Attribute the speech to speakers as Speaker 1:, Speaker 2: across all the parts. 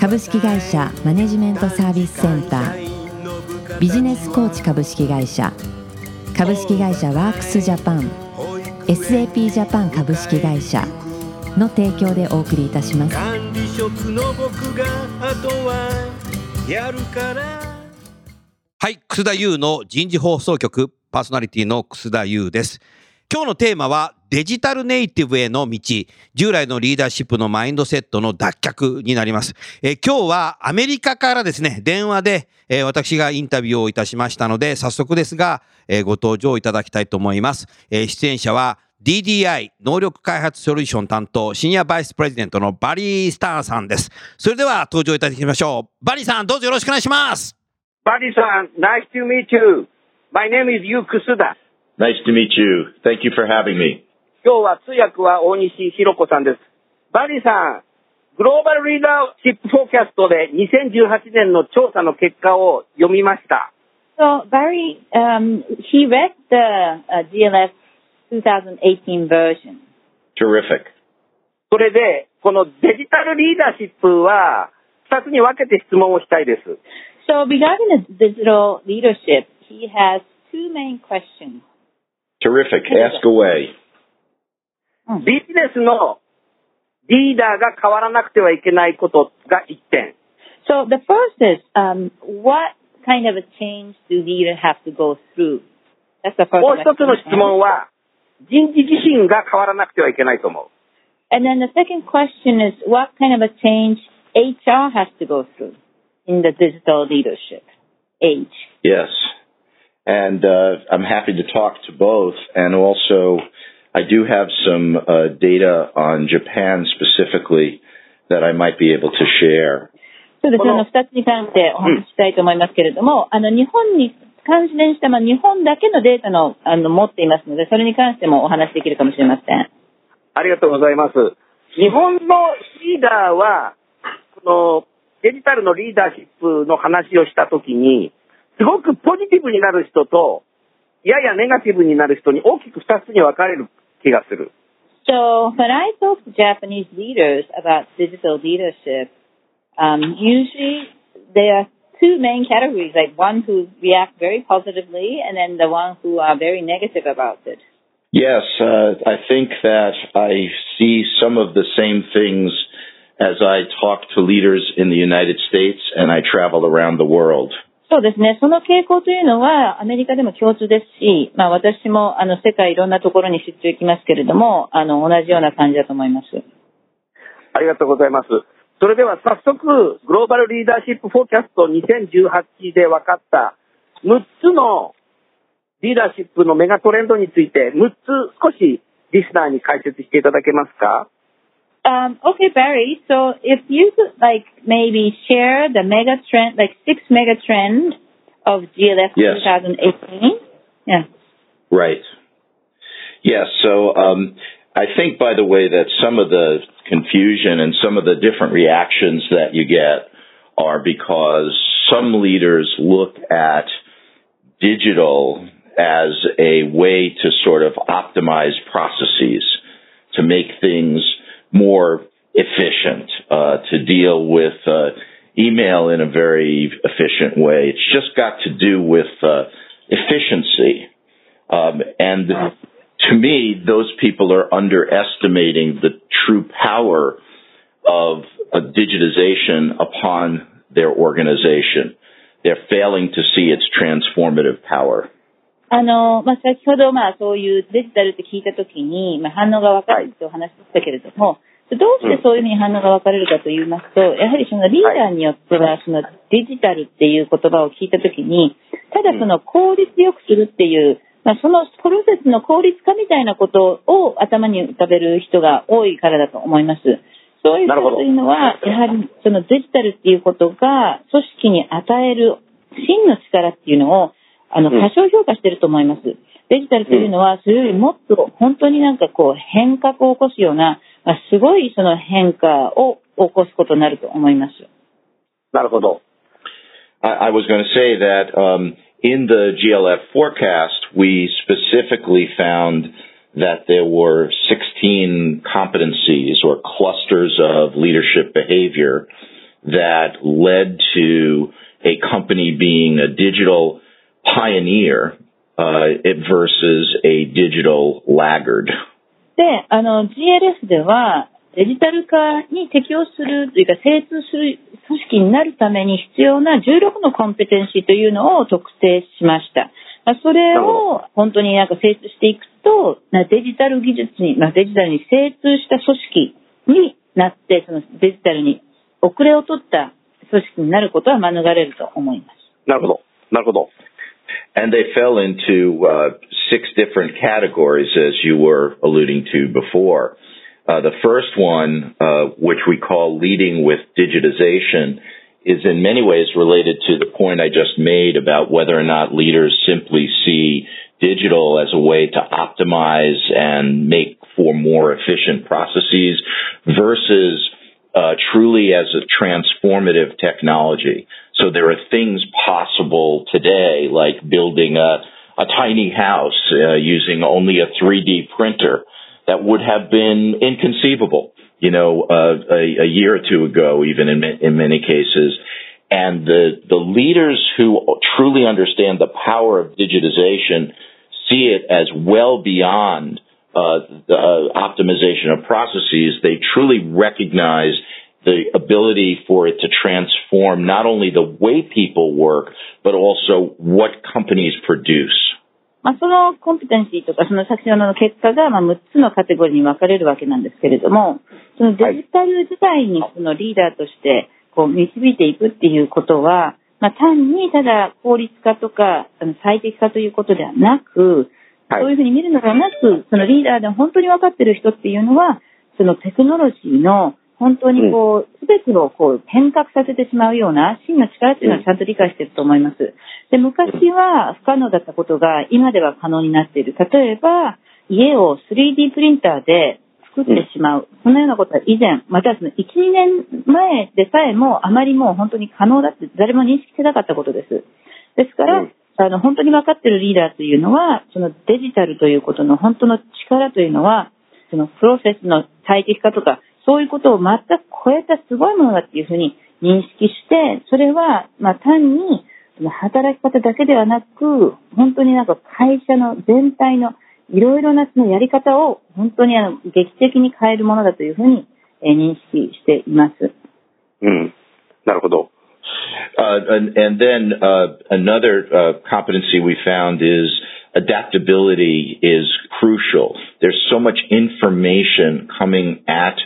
Speaker 1: 株式会社マネジメントサービスセンター。ビジネスコーチ株式会社。株式会社ワークスジャパン。SAP ジャパン株式会社。の提供でお送りいたします。
Speaker 2: 管理職の僕があとはやるから。
Speaker 3: はい、楠田優の人事放送局。パーソナリティの楠田優です。今日のテーマはデジタルネイティブへの道、従来のリーダーシップのマインドセットの脱却になります。え今日はアメリカからですね、電話で、え私がインタビューをいたしましたので、早速ですが、えご登場いただきたいと思います。え出演者は DDI 能力開発ソリューション担当シニアバイスプレジデントのバリー・スターさんです。それでは登場いただきましょう。バリーさん、どうぞよろしくお願いします。
Speaker 4: Buddy san, nice to meet you. My name is Yu Kusuda.
Speaker 5: Nice to meet you. Thank you for having me.
Speaker 4: 今日は通訳は大西弘子さんです。バディさん、グローバルリーダーシップフォーキャストで2018年の調査の結果を読みました。
Speaker 6: So Barry, um, he read the uh, GLS 2018 version.
Speaker 5: Terrific.
Speaker 4: それで、このデジタルリーダーシップは、2つに分けて質問をしたいです。
Speaker 6: So regarding the digital leadership, he has two main questions.
Speaker 5: Terrific. Ask away.
Speaker 4: ビジネスのリーダーが変わらなくてはいけないことが1点。
Speaker 6: So the first is, um, what kind of a change do leaders have to go through? That's the first
Speaker 4: もう一つの質
Speaker 6: question.
Speaker 4: 問は、人事自身が変わらなくてはいけないと思う。
Speaker 6: And then the second question is, what kind of a change HR has to go through in the digital leadership age?
Speaker 5: Yes. And uh, I'm happy to talk to both. And also, I do have some uh, data on Japan specifically that I might be able to share.
Speaker 6: そうですね。あの、二つに関してお話ししたいと思いますけれども、あの、日本に関連した、まあ、日本だけのデータの、あの、持っていますので、それに関してもお話しできるかもしれません。
Speaker 4: ありがとうございます。日本のリーダーは、このデジタルのリーダーシップの話をしたときに、すごくポジティブになる人と、ややネガティブになる人に大きく二つに分かれる気がする。
Speaker 6: So, when I talk to Japanese leaders about digital leadership, um, usually there are two main categories, like one who react very positively and then the one who are very negative about it.
Speaker 5: Yes, uh, I think that I see some of the same things as I talk to leaders in the United States and I travel around the world.
Speaker 6: そうですね。その傾向というのはアメリカでも共通ですし、まあ私もあの世界いろんなところに出張行きますけれども、あの同じような感じだと思います。
Speaker 4: ありがとうございます。それでは早速、グローバルリーダーシップフォーキャスト2018で分かった6つのリーダーシップのメガトレンドについて6つ少しリスナーに解説していただけますか？
Speaker 6: Um, okay, Barry. So if you could like maybe share the mega trend, like six mega trend of GLF
Speaker 5: Yes.
Speaker 6: 2018. Yeah.
Speaker 5: Right. Yes. So um, I think, by the way, that some of the confusion and some of the different reactions that you get are because some leaders look at digital as a way to sort of optimize processes, to make things more efficient, uh, to deal with uh, email in a very efficient way. It's just got to do with uh, efficiency. Um, and to me, those people are underestimating the true power of a digitization upon their organization. They're failing to see its transformative power.
Speaker 6: あの、まあ、先ほど、まあ、そういうデジタルって聞いたときに、まあ、反応が分かるってお話しましたけれども、どうしてそういうふうに反応が分かれるかと言いますと、やはりそのリーダーによっては、そのデジタルっていう言葉を聞いたときに、ただその効率よくするっていう、まあ、そのプロセスの効率化みたいなことを頭に浮かべる人が多いからだと思います。そういう人というのは、やはりそのデジタルっていうことが組織に与える真の力っていうのを、あの、
Speaker 4: うん
Speaker 6: 過小評価してると思います。デジタルというのは、それよりもっと本当になんかこう変革を起こすような、まあ、すごいその変化を起こすことになると思います。
Speaker 4: なるほど。
Speaker 5: I, I was going to say that um, in the GLF forecast, we specifically found that there were 16 competencies or clusters of leadership behavior that led to a company being a digital pioneer uh, it versus a digital laggard.
Speaker 6: で、あの、GLF では、デジタル化に適応するというか、精通する組織になるために必要な16のコンペテンシーというのを特定しました。まあそれを本当になんか精通していくと、なデジタル技術に、まあ、デジタルに精通した組織になって、そのデジタルに遅れを取った組織になることは免れると思います。
Speaker 4: なるほど。なるほど。
Speaker 5: And they fell into uh, six different categories, as you were alluding to before. Uh, the first one, uh, which we call leading with digitization, is in many ways related to the point I just made about whether or not leaders simply see digital as a way to optimize and make for more efficient processes versus uh, truly as a transformative technology. So there are things possible today, like building a, a tiny house uh, using only a 3D printer that would have been inconceivable, you know, uh, a, a year or two ago, even in, in many cases. And the, the leaders who truly understand the power of digitization see it as well beyond uh, the uh, optimization of processes. They truly recognize the ability for it to transform not only the way people work, but also what companies produce.
Speaker 6: まあ、そのコンペテンシーとか、その先ほどの結果が、まあ、6つのカテゴリーに分かれるわけなんですけれども、そのデジタル時代にそのリーダーとして、こう、導いていくっていうことは、まあ、単にただ効率化とか、最適化ということではなく、
Speaker 4: はい
Speaker 6: そういうふうに見るのではなく、そのリーダーで本当に分かっている人っていうのは、そのテクノロジーの本当にこう、すべてをこう変革させてしまうような真の力っていうのはちゃんと理解していると思います。で、昔は不可能だったことが今では可能になっている。例えば、家を 3D プリンターで作ってしまう。そのようなことは以前、またはその1、2年前でさえもあまりもう本当に可能だって誰も認識してなかったことです。ですから、
Speaker 4: うん
Speaker 6: あの、本当に分かっているリーダーというのは、そのデジタルということの本当の力というのは、そのプロセスの最適化とか、そういうことを全く超えたすごいものだっていうふうに認識して、それは、まあ単に、その働き方だけではなく、本当になんか会社の全体のいろいろなそのやり方を本当にあの劇的に変えるものだというふうにえー認識しています。
Speaker 4: うん。なるほど。
Speaker 5: Uh, and, and then uh, another uh, competency we found is adaptability is crucial. There's so much information coming at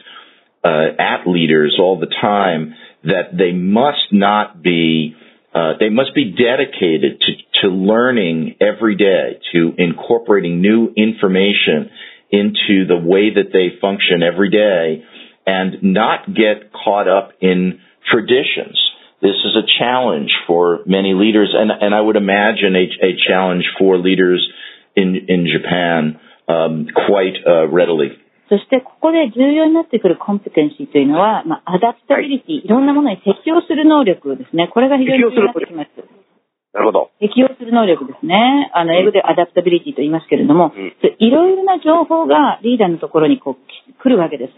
Speaker 5: uh, at leaders all the time that they must not be uh, they must be dedicated to, to learning every day, to incorporating new information into the way that they function every day and not get caught up in traditions. This is a challenge for many leaders, and, and I would imagine a, a challenge for leaders in, in Japan um, quite uh, readily.
Speaker 6: そしてここで重要になってくるコンペテンシーというのは、まあ、アダプタビリティ、いろんなものに適応する能力ですね。これが非常に重要になってきます。
Speaker 4: なるほど。
Speaker 6: 適応する能力ですね。あの、英語でアダプタビリティと言いますけれども、
Speaker 4: うん
Speaker 6: でいろいろな情報がリーダーのところにこうき来るわけです。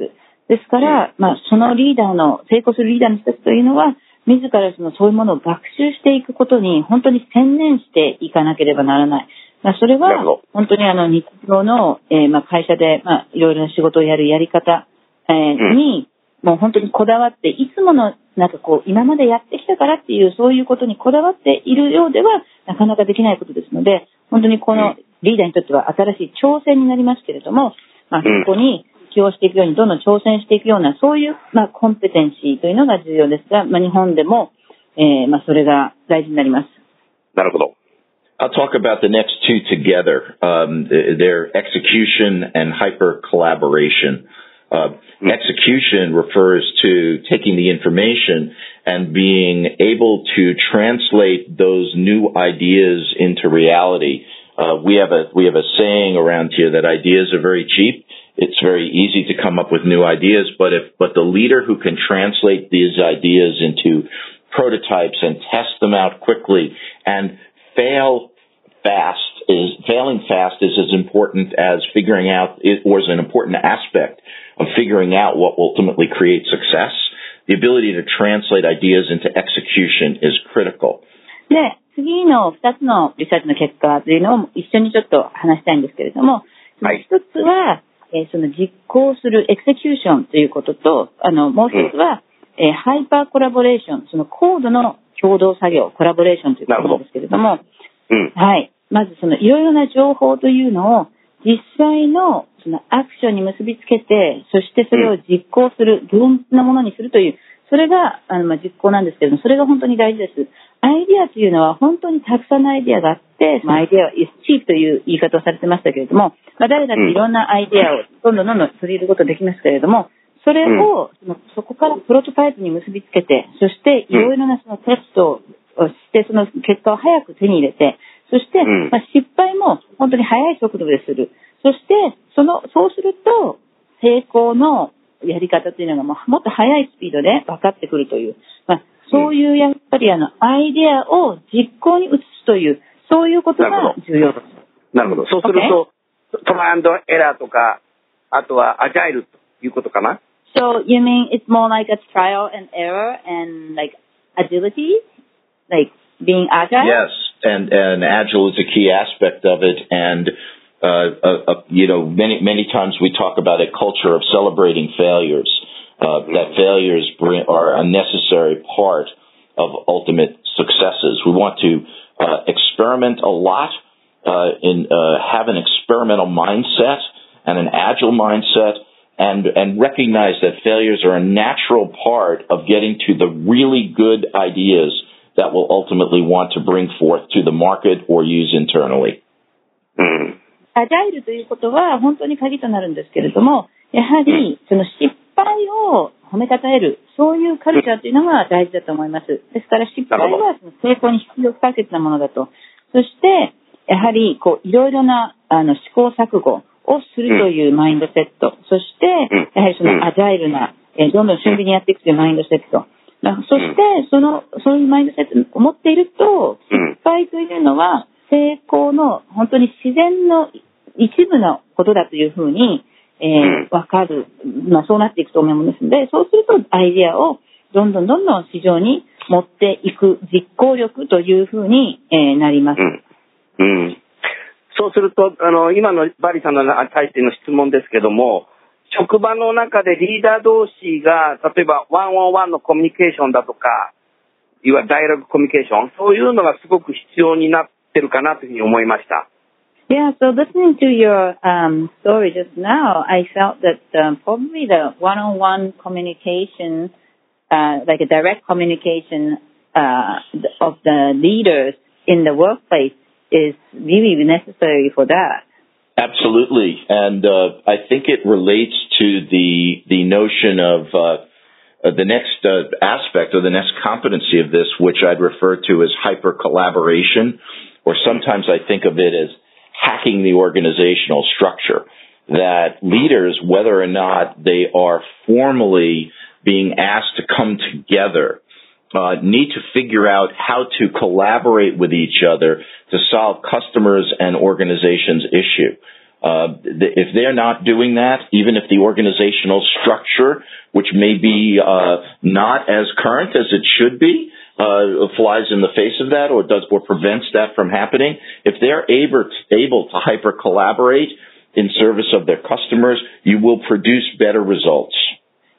Speaker 6: ですから、まあ、そのリーダーの、成功するリーダーの人たちというのは、自らそのそういうものを学習していくことに本当に専念していかなければならない。まあ、それは本当にあの日常の、えーまあ、会社で、まあ、いろいろな仕事をやるやり方、えー
Speaker 4: うん。
Speaker 6: に、もう本当にこだわって、いつもの、なんかこう、今までやってきたからっていう、そういうことにこだわっているようでは、なかなかできないことですので、本当にこのリーダーにとっては新しい挑戦になりますけれども、まあ、
Speaker 4: うん。
Speaker 6: そこに 起用していくように、どんどん挑戦していくような、そういう、まあ、コンペテンシーというのが重要ですが、まあ、日本でも、えーまあ、それが大事になります。
Speaker 4: なるほど。
Speaker 5: I'll talk about the next two together. Um, th- their execution and hyper collaboration. Uh, execution refers to taking the information and being able to translate those new ideas into reality. Uh, we have a we have a saying around here that ideas are very cheap. It's very easy to come up with new ideas, but if but the leader who can translate these ideas into prototypes and test them out quickly and fail fast is failing fast is as important as figuring out it was an important aspect of figuring out what ultimately creates success. The ability to translate ideas into execution is critical.
Speaker 6: で、次の2つのリサーチの結果というのを一緒にちょっと話したいんですけれども、その
Speaker 4: はい
Speaker 6: 一つは、 えーその実行するエクセキューションということと、あの、もう一つは、えーハイパーコラボレーション、そのコードの共同作業、コラボレーションということなんですけれども、
Speaker 4: うん。
Speaker 6: はい。まずそのいろいろな情報というのを実際のそのアクションに結びつけて、そしてそれを実行する、現実のものにするという、それがあのまあ実行なんですけれども、それが本当に大事です。アイディアというのは本当にたくさんのアイディアがあって、そのアイディアは is cheap という言い方をされてましたけれども、まあ、誰だっていろんなアイディアをどんどんどんどん取り入れることができますけれども、それを、そのそこからプロトタイプに結びつけて、そしていろいろなそのテストをして、その結果を早く手に入れて、そして、
Speaker 4: うん。
Speaker 6: まあ、失敗も本当に速い速度でする。そして、その、そうすると、成功のやり方というのがもうもっと速いスピードで分かってくるという、まあ、そういうやっぱりあの、アイデアを実行に移すという、そういうことが
Speaker 4: なるほど
Speaker 6: 重要です。
Speaker 4: なるほど。そうすると、トライアンドエラーとか、あとはアジャイルということかな
Speaker 6: So you mean it's more like a trial and error and like agility, like being agile?
Speaker 5: Yes, and and agile is a key aspect of it, and uh, uh, uh, you know many many times we talk about a culture of celebrating failures. Uh, that failures bring, are a necessary part of ultimate successes. We want to uh, experiment a lot, uh, in uh, have an experimental mindset and an agile mindset, and and recognize that failures are a natural part of getting to the really good ideas that will ultimately want to bring forth to the market or use internally.
Speaker 4: うん。
Speaker 6: アジャイルということは本当に鍵となるんですけれども、やはりその失敗を 褒めたたえる、そういうカルチャーというのが大事だと思います。ですから失敗はその成功に必要不可欠なものだと。そして、やはりこういろいろなあの試行錯誤をするというマインドセット。そして
Speaker 4: うん、
Speaker 6: やはりそのアジャイルな、えーどんどん俊敏にやっていくというマインドセット。そして、その、そういうマインドセットを持っていると、
Speaker 4: うん
Speaker 6: 失敗というのは成功の本当に自然の一部のことだというふうに、え
Speaker 4: うん
Speaker 6: ーわかる、まあ、そうなっていくと思いますので、そうするとアイデアをどんどんどんどん市場に持っていく実行力というふうに、えーなります。
Speaker 4: うん。うん。そうすると、あの、今のバリさんの対しての質問ですけども、職場の中でリーダー同士が、例えばワンオンワンのコミュニケーションだとか、いわゆるダイアログコミュニケーション、そういうのがすごく必要になってるかなというふうに思いました。
Speaker 6: Yeah, so listening to your um, story just now, I felt that um, probably the one-on-one communication, uh, like a direct communication uh, of the leaders in the workplace is really necessary for that.
Speaker 5: Absolutely, and uh, I think it relates to the the notion of uh, uh, the next uh, aspect or the next competency of this, which I'd refer to as hyper collaboration, or sometimes I think of it as hacking the organizational structure. That leaders, whether or not they are formally being asked to come together uh, need to figure out how to collaborate with each other to solve customers and organizations' issue. Uh, if they're not doing that, even if the organizational structure, which may be uh, not as current as it should be, uh, flies in the face of that or does or prevents that from happening, if they're able able to hyper collaborate in service of their customers, you will produce better results.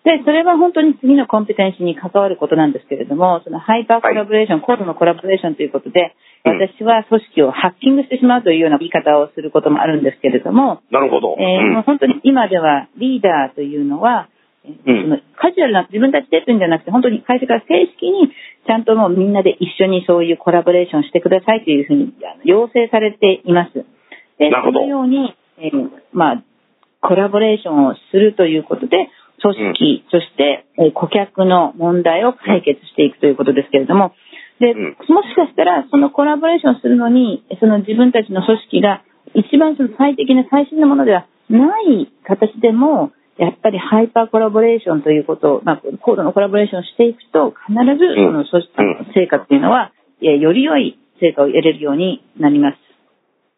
Speaker 6: で、それは本当に次のコンペテンシーに関わることなんですけれども、そのハイパーコラボレーション、コードのコラボレーションということで、
Speaker 4: うん
Speaker 6: 私は組織をハッキングしてしまうというような言い方をすることもあるんですけれども、
Speaker 4: なるほど。
Speaker 6: えーもう本当に今ではリーダーというのは、そのカジュアルな自分たちでというんじゃなくて、本当に会社から正式にちゃんともうみんなで一緒にそういうコラボレーションしてくださいというふうにあの要請されています。で、
Speaker 4: なるほど。
Speaker 6: そのように、えーまあ、コラボレーションをするということで、組織、そして、えー顧客の問題を解決していくということですけれども、で、
Speaker 4: うん。
Speaker 6: もしかしたら、そのコラボレーションするのに、その自分たちの組織が一番その最適な最新のものではない形でも、やっぱりハイパーコラボレーションということを、まあ、高度のコラボレーションをしていくと、必ずその組織の成果っていうのは、えーより良い成果を得れるようになります。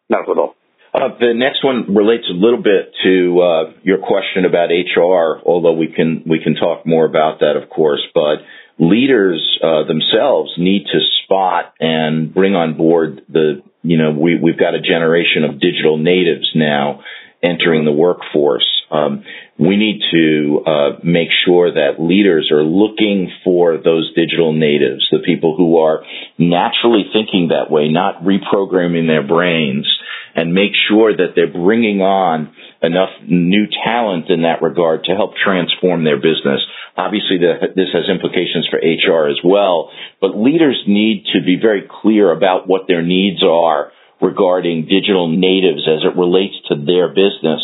Speaker 4: なるほど。
Speaker 5: Uh, the next one relates a little bit to uh, your question about HR, although we can we can talk more about that, of course. But leaders uh, themselves need to spot and bring on board the you know we we've got a generation of digital natives now entering the workforce. Um, we need to uh, make sure that leaders are looking for those digital natives, the people who are naturally thinking that way, not reprogramming their brains, and make sure that they're bringing on enough new talent in that regard to help transform their business. Obviously, the, this has implications for HR as well, but leaders need to be very clear about what their needs are regarding digital natives as it relates to their business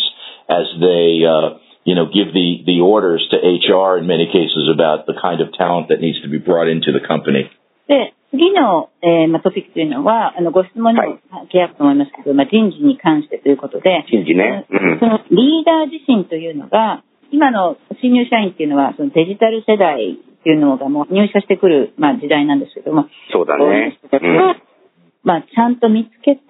Speaker 5: as they, uh, you know, give the, the orders to HR in many cases about the kind of talent that needs to be brought into the company.
Speaker 6: で、次の、えーまあ、トピックというのは、あの、ご質問にも契約と思いますけど、まあ、人事に関してということで、
Speaker 4: 人事ね。うん
Speaker 6: そ。のリーダー自身というのが、今の新入社員っていうのは、そのデジタル世代っていうのがもう入社してくる、まあ、時代なんですけども、
Speaker 4: そうだね。
Speaker 6: 人たちが、まあ、ちゃんと見つけて、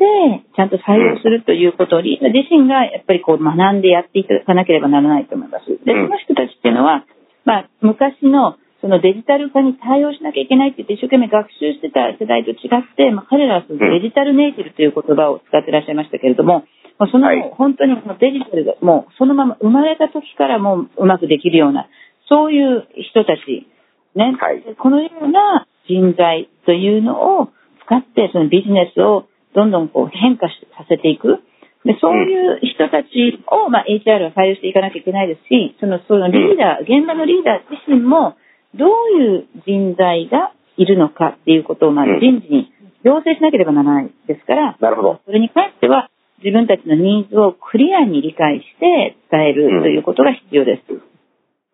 Speaker 6: ちゃんと採用するということを、リーダー自身がやっぱりこう学んでやっていかなければならないと思います。で、
Speaker 4: うん。
Speaker 6: その人たちっていうのは、まあ、昔のそのデジタル化に対応しなきゃいけないって言って一生懸命学習してた世代と違って、まあ、彼らはそのデジタルネイティブという言葉を使ってらっしゃいましたけれども、まあ、その
Speaker 4: はい。
Speaker 6: 本当にこのデジタルがもうそのまま生まれた時からもううまくできるような、そういう人たち、ね。
Speaker 4: はい。
Speaker 6: でこのような人材というのを使って、そのビジネスをどんどんこう変化しさせていく。で、そういう人たちを、まあ、HR は採用していかなきゃいけないですし、その、そのリーダー、現場のリーダー自身も、どういう人材がいるのかっていうことを、まあ、
Speaker 4: うん
Speaker 6: 人事に要請しなければならないですから、
Speaker 4: なるほど。
Speaker 6: それに関しては、自分たちのニーズをクリアに理解して伝えるということが必要です。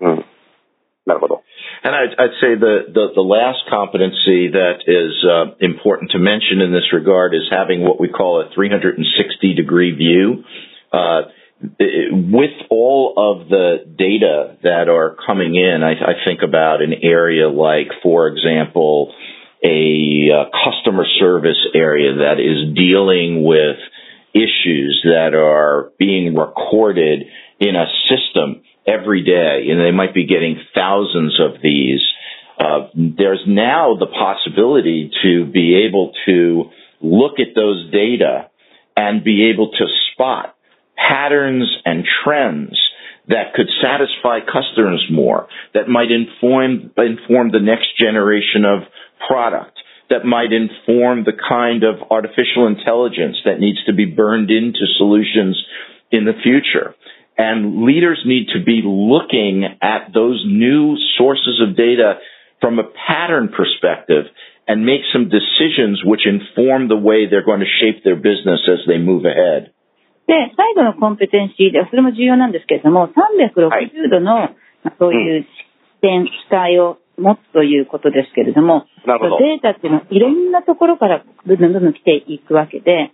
Speaker 4: うん。なるほど。
Speaker 5: And I'd, I'd say the, the, the last competency that is uh, important to mention in this regard is having what we call a 360 degree view. Uh, with all of the data that are coming in, I, I think about an area like, for example, a uh, customer service area that is dealing with issues that are being recorded in a system every day, and they might be getting thousands of these. Uh, there's now the possibility to be able to look at those data and be able to spot patterns and trends that could satisfy customers more, that might inform, inform the next generation of product, that might inform the kind of artificial intelligence that needs to be burned into solutions in the future. And leaders need to be looking at those new sources of data from a pattern perspective and make some decisions which inform the way they're going to shape their business as they move ahead.
Speaker 6: で、最後のコンペテンシーで、それも重要なんですけれども、360度の、まあそういう視点、視界を持つということですけれども、
Speaker 4: なるほど。
Speaker 6: データっていうのはいろんなところからどんどんどんどん来ていくわけで、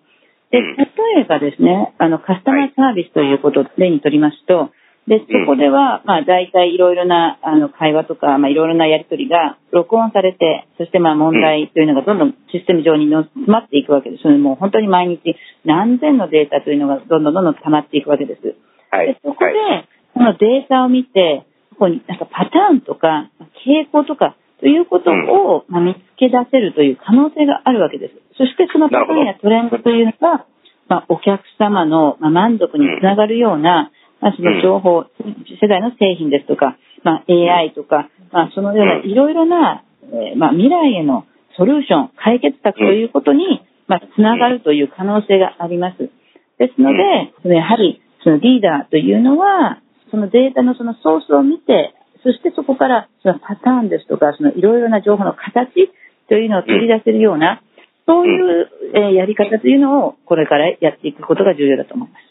Speaker 6: で、
Speaker 4: うん
Speaker 6: 例えばですね、あの、カスタマーサービスということを例にとりますと、で、そこでは、まあ、大体いろいろな、あの、会話とか、まあ、いろいろなやりとりが録音されて、そして、まあ、問題というのがどんどんシステム上にの詰まっていくわけです。もう本当に毎日何千のデータというのがどんどんどんどん溜まっていくわけです。
Speaker 4: はい
Speaker 6: で。そこで
Speaker 4: はい、
Speaker 6: このデータを見て、ここになんかパターンとか、傾向とか、ということを、まあ、見つけ出せるという可能性があるわけです。そしてそのパターンやトレンドというのが、まあ、お客様の、まあ、満足につながるような、まあ、その情報、世代の製品ですとか、まあ、AI とか、まあ、そのようないろいろな、えーまあ、未来へのソリューション、解決策ということに、まあ、つながるという可能性があります。ですので、そのやはり、そのリーダーというのは、そのデータのそのソースを見て、そしてそこからそのパターンですとか、そのいろいろな情報の形というのを取り出せるような、そういう、えーやり方というのをこれからやっていくことが重要だと思います。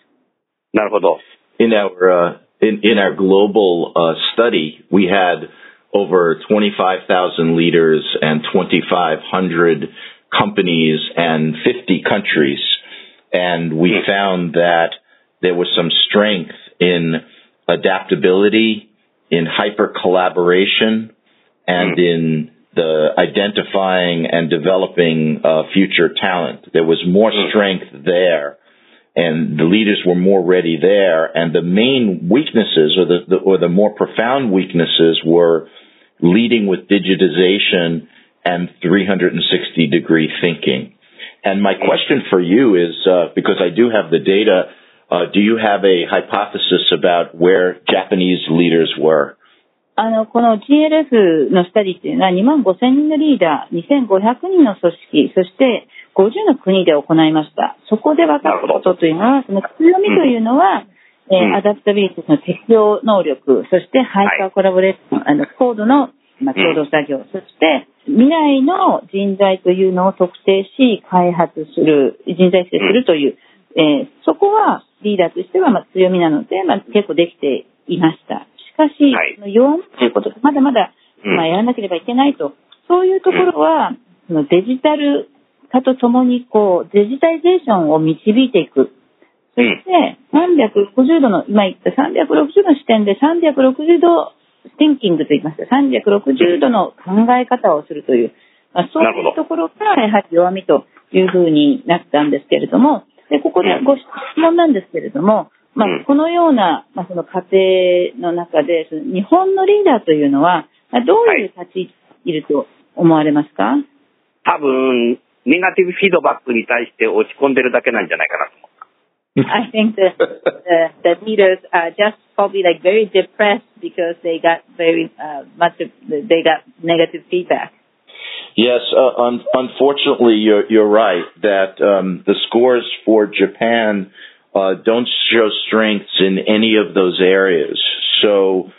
Speaker 4: なるほど。
Speaker 5: in our uh, in in our global uh, study, we had over 25,000 leaders and 2,500 companies and 50 countries, and we found that there was some strength in adaptability, in hyper collaboration, and in the identifying and developing uh, future talent. There was more strength there, and the leaders were more ready there. And the main weaknesses, or the, the or the more profound weaknesses, were leading with digitization and 360 degree thinking. And my question for you is, uh, because I do have the data, uh, do you have a hypothesis about where Japanese leaders were?
Speaker 6: あの、この GLF の study っていうのは2万5千人のリーダー、2500人の組織、そして50の国で行いました。そこで分かったことというのは、その強みというのは、えー
Speaker 4: うん。
Speaker 6: adaptability の適応能力、そして hyper collaboration、あの、高度の、まあ、共同作業、そして未来の人材というのを特定し、開発する、人材育成するという、えーそこはリーダーとしてはまあ強みなので、まあ、結構できていました。しかし、
Speaker 4: は
Speaker 6: 弱みということがまだまだ、
Speaker 4: うん。
Speaker 6: まあ、やらなければいけないと、そういうところは、そのデジタル化とともにこうデジタイゼーションを導いていく。そして、360度の、今言った360度の視点で360度スティンキングと言います。か、360度の考え方をするという、まあ、そういうところがやはり弱みというふうになったんですけれども、でここでご質問なんですけれども、ま
Speaker 4: うん
Speaker 6: あ、このような、まあ、その過程の中で、その日本のリーダーというのは、まあどういう立ち位置にいると思われますか、
Speaker 4: 多分、ネガティブフィードバックに対して落ち込んでるだけなんじゃないかなと思う。
Speaker 6: I think the, the the leaders are just probably like very depressed because they got very uh, much of, they got negative feedback.
Speaker 5: Yes, uh, un- unfortunately, you're, you're right that um, the scores for Japan uh, don't show strengths in any of those areas. So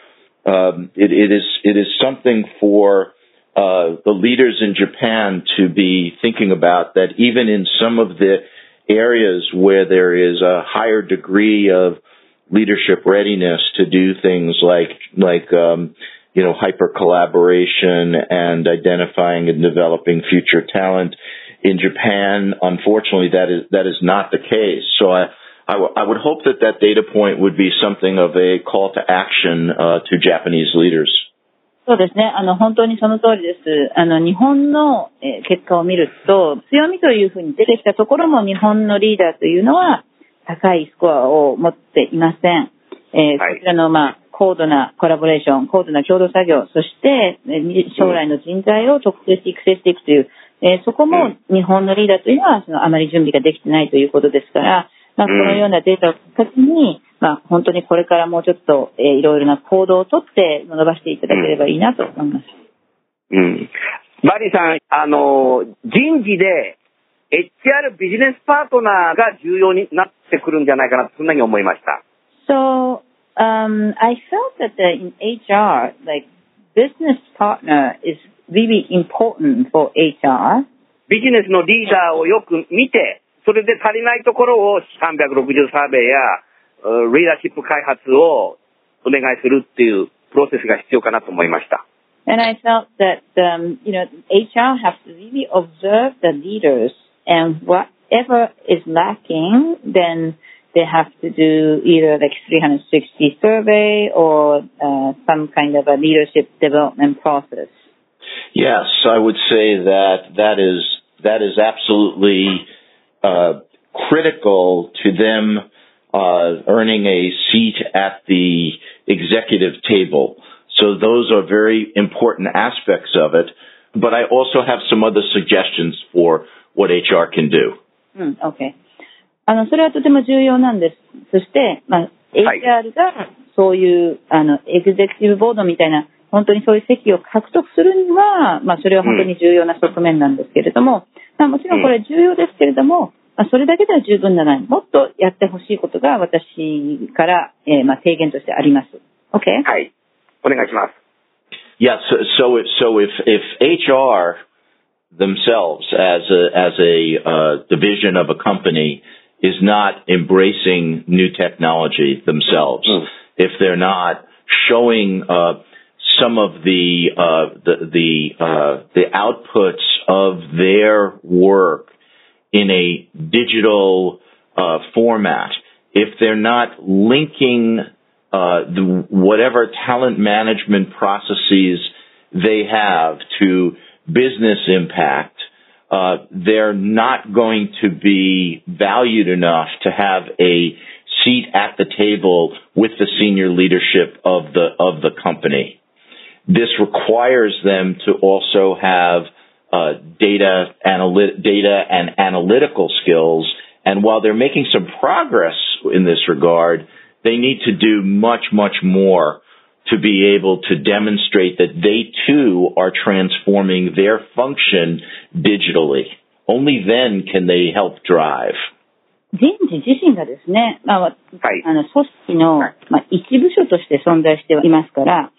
Speaker 5: um, it, it is it is something for uh, the leaders in Japan to be thinking about that even in some of the areas where there is a higher degree of leadership readiness to do things like like um, you know hyper collaboration and identifying and developing future talent in Japan unfortunately that is that is not the case so I I, w- I would hope that that data point would be something of a call to action uh, to Japanese leaders
Speaker 6: そうですね。あの、本当にその通りです。あの、日本のえー結果を見ると、強みというふうに出てきたところも日本のリーダーというのは高いスコアを持っていません。えー
Speaker 4: はい
Speaker 6: こちらの、まあ、高度なコラボレーション、高度な共同作業、そして、えー将来の人材を特定して育成していくという、えーそこも日本のリーダーというのは、そのあまり準備ができてないということですから、まあ、このようなデータをきっかけに、まあ、本当にこれからもうちょっと、えーいろいろな行動をとって伸ばしていただければいいなと思います。
Speaker 4: うん。バリーさん、あの、人事で HR ビジネスパートナーが重要になってくるんじゃないかな、そんなに思いました。
Speaker 6: So, um, I felt that the, in HR, like, business partner is really important for HR.
Speaker 4: ビジネスのリーダーをよく見て、それで足りないところを360サーベイや、うリーダーシップ開発をお願いするっていうプロセスが必要かなと思いました。
Speaker 6: And I felt that, um, you know, HR has to really observe the leaders and whatever is lacking, then they have to do either like 360 survey or uh, some kind of a leadership development process.
Speaker 5: Yes, I would say that that is that is absolutely uh, critical to them uh, earning a seat at the executive table. So those are very important aspects of it. But I also have some other suggestions for what HR can do.
Speaker 6: うん、OK。あの、それはとても重要なんです。そして、まあ、
Speaker 4: はい
Speaker 6: HR がそういう、あの、エグゼクティブボードみたいな、 本当にそういう席を獲得するには、まあ、それは本当に重要な側面なんですけれども、まあ、もちろんこれ重要ですけれども、まあ、それだけでは十分ではない。もっとやってほしいことが私から、えーまあ、提言としてあります。OK?
Speaker 4: はい。お願いします。
Speaker 5: Yes. So, so, if, so if, if HR themselves as a, as a uh, division of a company is not embracing new technology themselves,
Speaker 4: Mm.
Speaker 5: if they're not showing uh, some of the uh, the the, uh, the outputs of their work in a digital uh, format, if they're not linking uh, the, whatever talent management processes they have to business impact, uh, they're not going to be valued enough to have a seat at the table with the senior leadership of the of the company. This requires them to also have uh, data analy- data and analytical skills. And while they're making some progress in this regard, they need to do much much more to be able to demonstrate that they too are transforming their function digitally. Only then can they help drive.
Speaker 6: 人事自身がですね、まあ、
Speaker 4: はい。
Speaker 6: あの、組織の、まあ、一部署として存在していますから、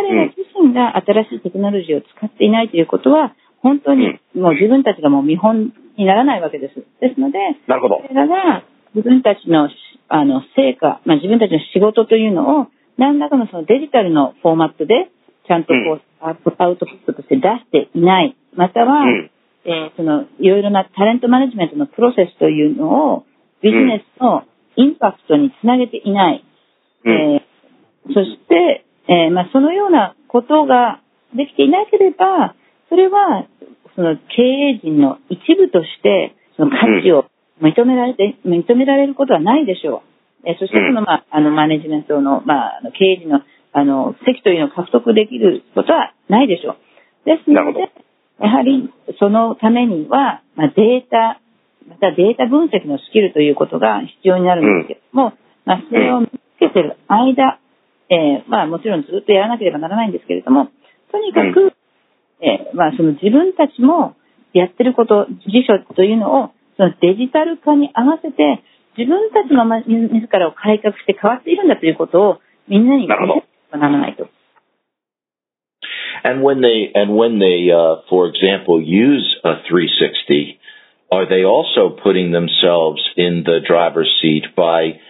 Speaker 6: 彼ら自身が新しいテクノロジーを使っていないということは、本当にもう自分たちがもう見本にならないわけです。ですので、
Speaker 4: なるほど。
Speaker 6: 彼らが自分たちのあの成果、まあ、自分たちの仕事というのを何らかのそのデジタルのフォーマットでちゃんとこう、アウトプットとして出していない、または、
Speaker 4: うん。
Speaker 6: えーそのいろいろなタレントマネジメントのプロセスというのをビジネスのインパクトにつなげていない。
Speaker 4: うん。
Speaker 6: えーそして、えーまあ、そのようなことができていなければ、それはその経営陣の一部としてその価値を認められて、認められることはないでしょう。えーそしてその、まあ、あのマネジメントの、まあ、経営陣のあの席というのを獲得できることはないでしょう。ですので、やはりそのためには、まあ、データ、またデータ分析のスキルということが必要になるんですけれども、まあ、それを見つけている間、えーまあ、もちろんずっとやらなければならないんですけれども、とにかく、えーまあ、その自分たちもやってること、辞書というのをそのデジタル化に合わせて、自分たちのま自らを改革して変わっているんだということをみんなに見せ
Speaker 4: なるほど
Speaker 6: なければならないと。
Speaker 5: And when they and when they, uh, for example, use a 360, are they also putting themselves in the driver's seat by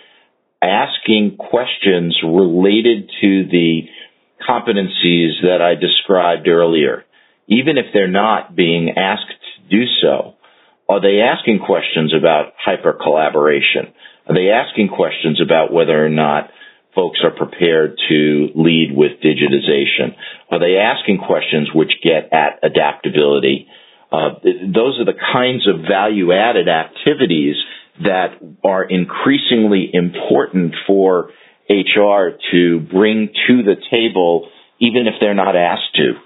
Speaker 5: asking questions related to the competencies that I described earlier, even if they're not being asked to do so? Are they asking questions about hyper collaboration? Are they asking questions about whether or not folks are prepared to lead with digitization? Are they asking questions which get at adaptability? Uh, those are the kinds of value added activities that are increasingly important for HR to bring to the table, even if they're not asked to.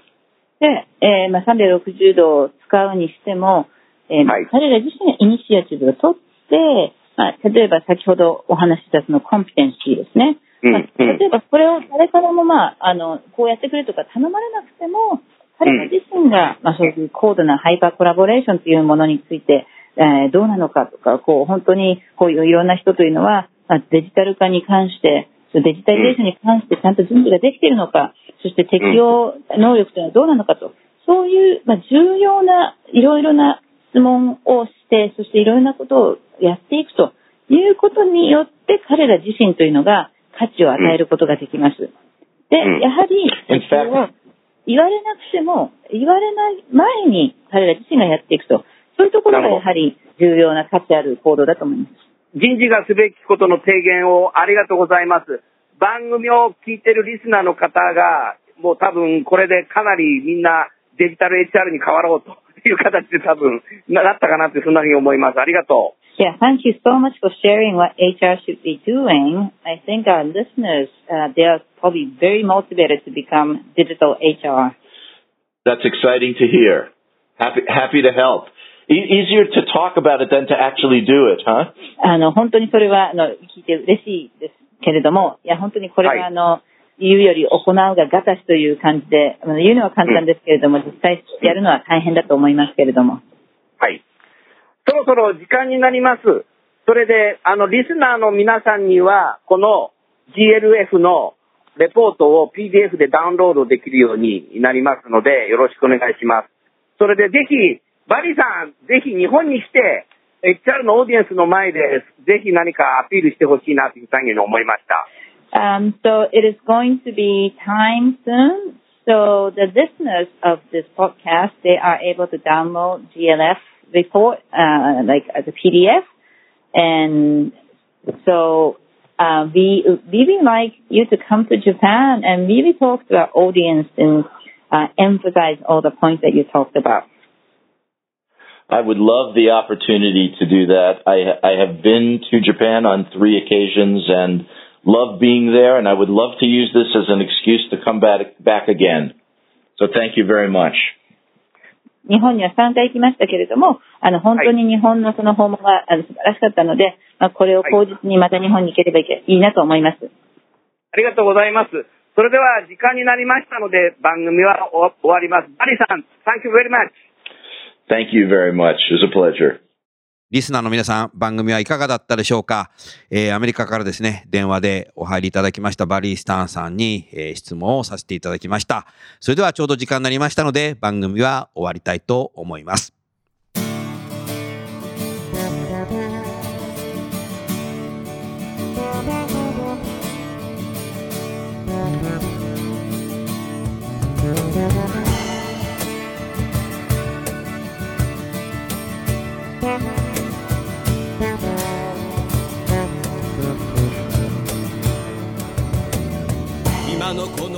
Speaker 6: で、えーまあ、360度を使うにしても、えー
Speaker 4: はい
Speaker 6: 彼ら自身がイニシアチブを取って、まあ、例えば先ほどお話ししたそのコンピテンシーですね。
Speaker 4: うん
Speaker 6: まあ例えばこれを誰からも、まあ、あのこうやってくれとか頼まれなくても、彼ら自身が、まあ、そういう高度なハイパーコラボレーションというものについて、えーどうなのかとか、こう本当にこういういろんな人というのは、まあ、デジタル化に関して、デジタリゼーションに関してちゃんと準備ができているのか、そして適用能力というのはどうなのかと、そういう、まあ、重要ないろいろな質問をして、そしていろいろなことをやっていくということによって、彼ら自身というのが価値を与えることができます。で、
Speaker 4: うん。
Speaker 6: やはり、言われなくても、言われない前に彼ら自身がやっていくと、そういうところがやはり重要な価値ある行動だと思います。
Speaker 4: 人事がすべきことの提言をありがとうございます。番組を聞いてるリスナーの方が、もう多分これでかなりみんなデジタル HR に変わろうという形で多分なったかなってそんなふうに思います。ありがとう。
Speaker 6: Yeah, thank you so much for sharing what HR should be doing. I think our listeners, uh, they are probably very motivated to become digital HR.
Speaker 5: That's exciting to hear. Happy, happy to help. E- easier to talk about it than to actually do it, huh?
Speaker 6: あの、本当にそれは、あの、聞いて嬉しいですけれども、いや、本当にこれ
Speaker 4: は
Speaker 6: あの、言うより行うがガタしという感じで、言うのは簡単ですけれども、実際やるのは大変だと思いますけれども。
Speaker 4: はい。そろそろ時間になります。それで、あの、リスナーの皆さんには、この GLF のレポートを PDF でダウンロードできるようになりますので、よろしくお願いします。それでぜひ、バリさん、ぜひ日本に来て、 HR のオーディエンスの前で、ぜひ何かアピールしてほしいなというふうに思いました。
Speaker 6: Um, so it is going to be time soon. So the listeners of this podcast, they are able to download GLF report, uh, like as a PDF. And so, uh, we, we would like you to come to Japan and really talk to our audience and, uh, emphasize all the points that you talked about.
Speaker 5: I would love the opportunity to do that. I, I have been to Japan on three occasions and love being there, and I would love to use this as an excuse to come back, back again. So thank you very much.
Speaker 6: 日本には3回行きましたけれども、あの、本当に日本のその訪問が、あの素晴らしかったので、まあ、これを口実にまた日本に行ければいけいいなと思います。
Speaker 4: ありがとうございます。それでは時間になりましたので番組は終終わります。バリさん、Thank you very much.
Speaker 5: Thank you very much. It was a pleasure.
Speaker 3: リスナーの皆さん、番組はいかがだったでしょうか、えーアメリカからですね、電話でお入りいただきましたバリー・スタンさんに、えー質問をさせていただきました。それではちょうど時間になりましたので、番組は終わりたいと思います。